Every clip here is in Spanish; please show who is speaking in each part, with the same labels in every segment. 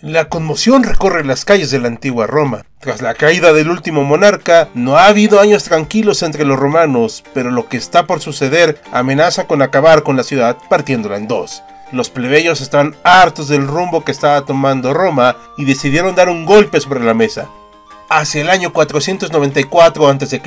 Speaker 1: La conmoción recorre las calles de la antigua Roma. Tras la caída del último monarca, no ha habido años tranquilos entre los romanos, pero lo que está por suceder amenaza con acabar con la ciudad partiéndola en dos. Los plebeyos están hartos del rumbo que estaba tomando Roma y decidieron dar un golpe sobre la mesa. Hacia el año 494 a.C.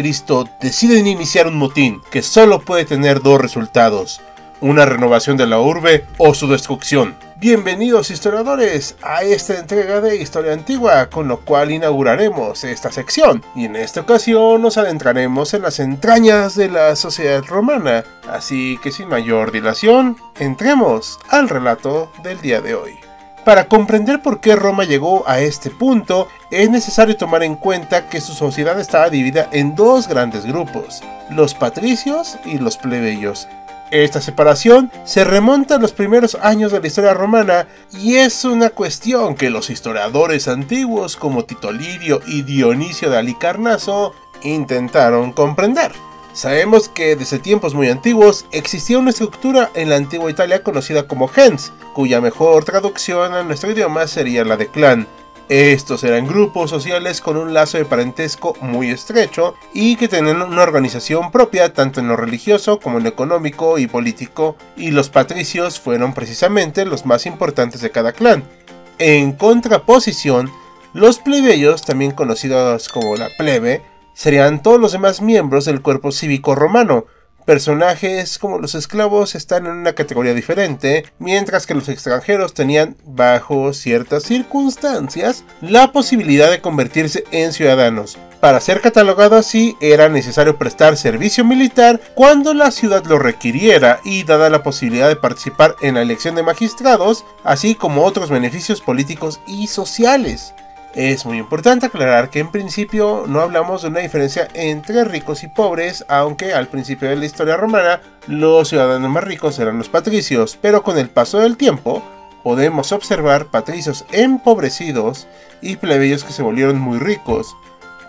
Speaker 1: deciden iniciar un motín que solo puede tener dos resultados, una renovación de la urbe o su destrucción. Bienvenidos historiadores a esta entrega de Historia Antigua, con lo cual inauguraremos esta sección, y en esta ocasión nos adentraremos en las entrañas de la sociedad romana, así que sin mayor dilación, entremos al relato del día de hoy. Para comprender por qué Roma llegó a este punto, es necesario tomar en cuenta que su sociedad estaba dividida en dos grandes grupos, los patricios y los plebeyos, esta separación se remonta a los primeros años de la historia romana y es una cuestión que los historiadores antiguos como Tito Lirio y Dionisio de Alicarnaso intentaron comprender. Sabemos que desde tiempos muy antiguos existía una estructura en la antigua Italia conocida como gens, cuya mejor traducción a nuestro idioma sería la de clan, estos eran grupos sociales con un lazo de parentesco muy estrecho y que tenían una organización propia tanto en lo religioso como en lo económico y político, y los patricios fueron precisamente los más importantes de cada clan. En contraposición, los plebeyos, también conocidos como la plebe, serían todos los demás miembros del cuerpo cívico romano, Personajes como los esclavos están en una categoría diferente, mientras que los extranjeros tenían, bajo ciertas circunstancias, la posibilidad de convertirse en ciudadanos. Para ser catalogado así era necesario prestar servicio militar cuando la ciudad lo requiriera y dada la posibilidad de participar en la elección de magistrados, así como otros beneficios políticos y sociales. Es muy importante aclarar que en principio no hablamos de una diferencia entre ricos y pobres, aunque al principio de la historia romana los ciudadanos más ricos eran los patricios, pero con el paso del tiempo podemos observar patricios empobrecidos y plebeyos que se volvieron muy ricos.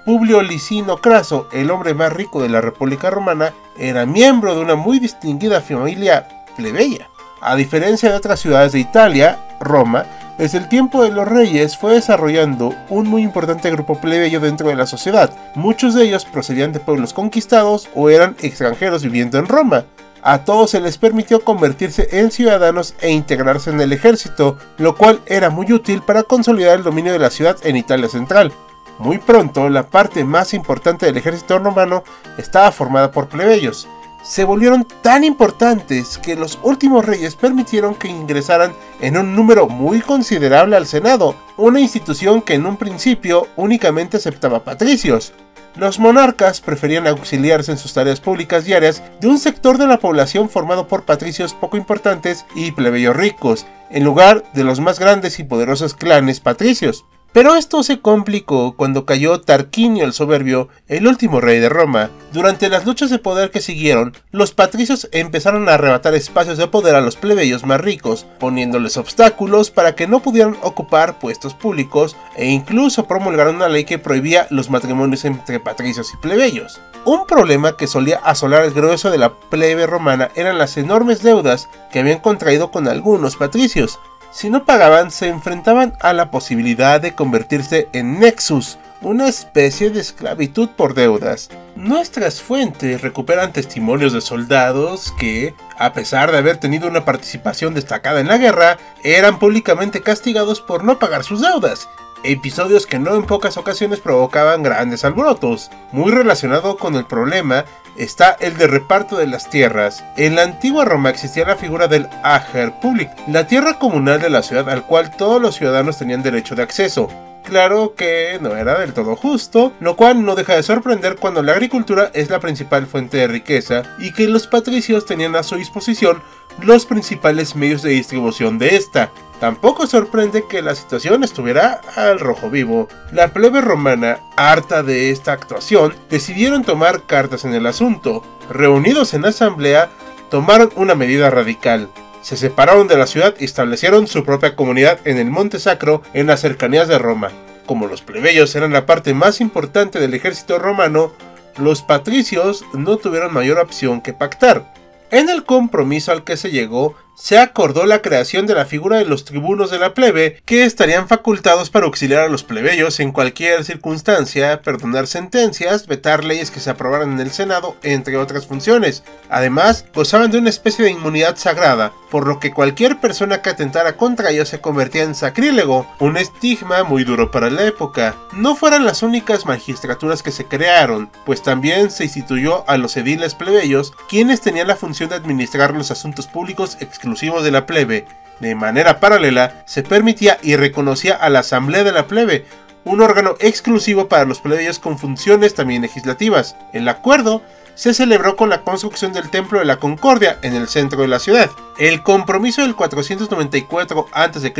Speaker 1: Publio Licino Craso, el hombre más rico de la República Romana, era miembro de una muy distinguida familia plebeya. A diferencia de otras ciudades de Italia, Roma desde el tiempo de los reyes fue desarrollando un muy importante grupo plebeyo dentro de la sociedad. Muchos de ellos procedían de pueblos conquistados o eran extranjeros viviendo en Roma. A todos se les permitió convertirse en ciudadanos e integrarse en el ejército, lo cual era muy útil para consolidar el dominio de la ciudad en Italia central. Muy pronto, la parte más importante del ejército romano estaba formada por plebeyos se volvieron tan importantes que los últimos reyes permitieron que ingresaran en un número muy considerable al Senado, una institución que en un principio únicamente aceptaba patricios. Los monarcas preferían auxiliarse en sus tareas públicas diarias de un sector de la población formado por patricios poco importantes y plebeyos ricos, en lugar de los más grandes y poderosos clanes patricios. Pero esto se complicó cuando cayó Tarquinio el Soberbio, el último rey de Roma. Durante las luchas de poder que siguieron, los patricios empezaron a arrebatar espacios de poder a los plebeyos más ricos, poniéndoles obstáculos para que no pudieran ocupar puestos públicos e incluso promulgaron una ley que prohibía los matrimonios entre patricios y plebeyos. Un problema que solía asolar el grueso de la plebe romana eran las enormes deudas que habían contraído con algunos patricios. Si no pagaban, se enfrentaban a la posibilidad de convertirse en nexus, una especie de esclavitud por deudas. Nuestras fuentes recuperan testimonios de soldados que, a pesar de haber tenido una participación destacada en la guerra, eran públicamente castigados por no pagar sus deudas. Episodios que no en pocas ocasiones provocaban grandes alborotos. Muy relacionado con el problema está el de reparto de las tierras. En la antigua Roma existía la figura del Ager Public, la tierra comunal de la ciudad al cual todos los ciudadanos tenían derecho de acceso. Claro que no era del todo justo, lo cual no deja de sorprender cuando la agricultura es la principal fuente de riqueza y que los patricios tenían a su disposición los principales medios de distribución de esta. Tampoco sorprende que la situación estuviera al rojo vivo. La plebe romana, harta de esta actuación, decidieron tomar cartas en el asunto. Reunidos en asamblea, tomaron una medida radical se separaron de la ciudad y establecieron su propia comunidad en el Monte Sacro en las cercanías de Roma. Como los plebeyos eran la parte más importante del ejército romano, los patricios no tuvieron mayor opción que pactar. En el compromiso al que se llegó, se acordó la creación de la figura de los tribunos de la plebe, que estarían facultados para auxiliar a los plebeyos en cualquier circunstancia, perdonar sentencias, vetar leyes que se aprobaran en el Senado, entre otras funciones. Además, gozaban de una especie de inmunidad sagrada, por lo que cualquier persona que atentara contra ellos se convertía en sacrílego, un estigma muy duro para la época. No fueran las únicas magistraturas que se crearon, pues también se instituyó a los ediles plebeyos, quienes tenían la función de administrar los asuntos públicos exclusivos de la plebe. De manera paralela, se permitía y reconocía a la Asamblea de la Plebe, un órgano exclusivo para los plebeyos con funciones también legislativas. El acuerdo se celebró con la construcción del Templo de la Concordia en el centro de la ciudad. El compromiso del 494 a.C.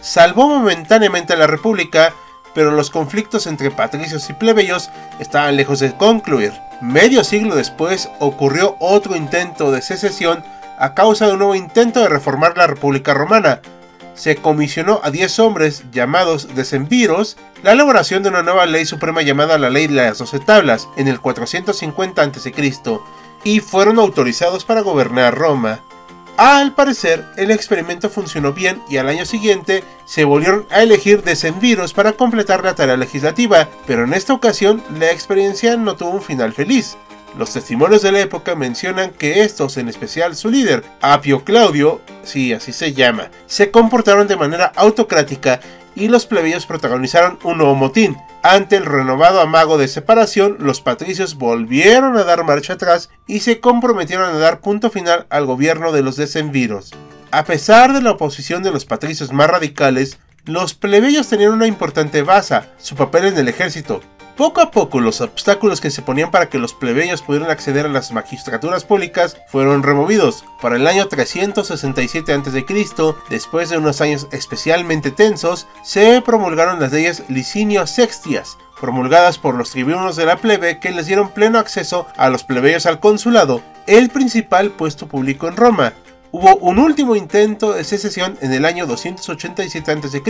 Speaker 1: salvó momentáneamente a la República, pero los conflictos entre patricios y plebeyos estaban lejos de concluir. Medio siglo después ocurrió otro intento de secesión a causa de un nuevo intento de reformar la República Romana. Se comisionó a 10 hombres llamados decemviros la elaboración de una nueva ley suprema llamada la Ley de las Doce Tablas en el 450 a.C. y fueron autorizados para gobernar Roma. Al parecer, el experimento funcionó bien y al año siguiente se volvieron a elegir decemviros para completar la tarea legislativa, pero en esta ocasión la experiencia no tuvo un final feliz. Los testimonios de la época mencionan que estos, en especial su líder, Apio Claudio, si así se llama, se comportaron de manera autocrática y los plebeyos protagonizaron un nuevo motín. Ante el renovado amago de separación, los patricios volvieron a dar marcha atrás y se comprometieron a dar punto final al gobierno de los decemviros. A pesar de la oposición de los patricios más radicales, los plebeyos tenían una importante base, su papel en el ejército, poco a poco los obstáculos que se ponían para que los plebeyos pudieran acceder a las magistraturas públicas fueron removidos. Para el año 367 a.C., después de unos años especialmente tensos, se promulgaron las leyes Licinio Sextias, promulgadas por los tribunos de la plebe que les dieron pleno acceso a los plebeyos al consulado, el principal puesto público en Roma, Hubo un último intento de secesión en el año 287 a.C.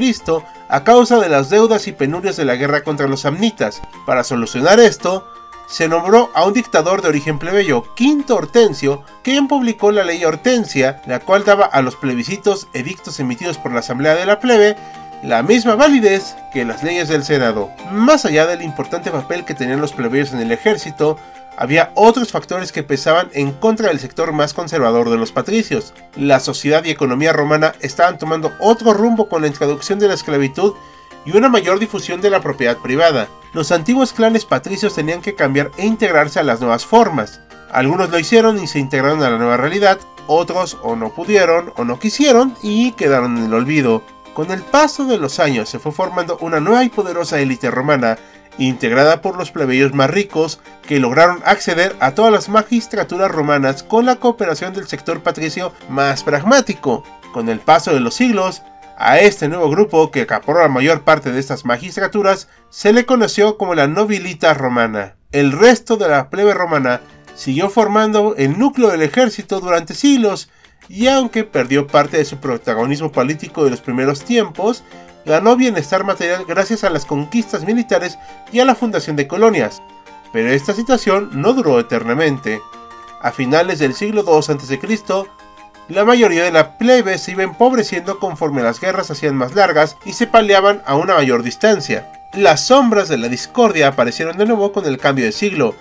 Speaker 1: a causa de las deudas y penurias de la guerra contra los samnitas. Para solucionar esto, se nombró a un dictador de origen plebeyo, Quinto Hortensio, quien publicó la ley Hortensia, la cual daba a los plebiscitos edictos emitidos por la Asamblea de la Plebe la misma validez que las leyes del Senado. Más allá del importante papel que tenían los plebeyos en el ejército, había otros factores que pesaban en contra del sector más conservador de los patricios. La sociedad y economía romana estaban tomando otro rumbo con la introducción de la esclavitud y una mayor difusión de la propiedad privada. Los antiguos clanes patricios tenían que cambiar e integrarse a las nuevas formas. Algunos lo hicieron y se integraron a la nueva realidad, otros o no pudieron o no quisieron y quedaron en el olvido. Con el paso de los años se fue formando una nueva y poderosa élite romana integrada por los plebeyos más ricos que lograron acceder a todas las magistraturas romanas con la cooperación del sector patricio más pragmático. Con el paso de los siglos, a este nuevo grupo que acaparó la mayor parte de estas magistraturas se le conoció como la nobilita romana. El resto de la plebe romana siguió formando el núcleo del ejército durante siglos y aunque perdió parte de su protagonismo político de los primeros tiempos, ganó bienestar material gracias a las conquistas militares y a la fundación de colonias. Pero esta situación no duró eternamente. A finales del siglo II a.C., la mayoría de la plebe se iba empobreciendo conforme las guerras hacían más largas y se paliaban a una mayor distancia. Las sombras de la discordia aparecieron de nuevo con el cambio de siglo.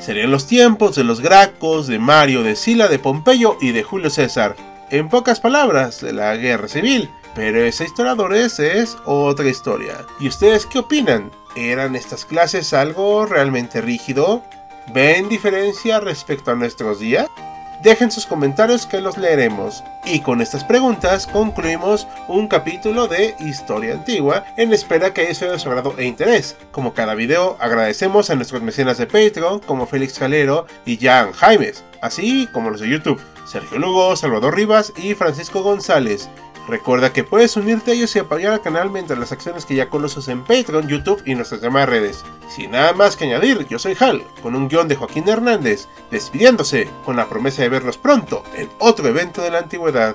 Speaker 1: Serían los tiempos de los Gracos, de Mario, de Sila, de Pompeyo y de Julio César. En pocas palabras, de la guerra civil. Pero esa historiadores es otra historia. ¿Y ustedes qué opinan? ¿Eran estas clases algo realmente rígido? ¿Ven diferencia respecto a nuestros días? Dejen sus comentarios que los leeremos. Y con estas preguntas concluimos un capítulo de Historia Antigua en espera que haya sido de su agrado e interés. Como cada video, agradecemos a nuestros mecenas de Patreon como Félix Calero y Jan Jaimes, así como los de YouTube, Sergio Lugo, Salvador Rivas y Francisco González. Recuerda que puedes unirte a ellos y apoyar al canal mientras las acciones que ya conoces en Patreon, YouTube y nuestras demás redes. Sin nada más que añadir, yo soy Hal, con un guion de Joaquín Hernández, despidiéndose con la promesa de verlos pronto en otro evento de la antigüedad.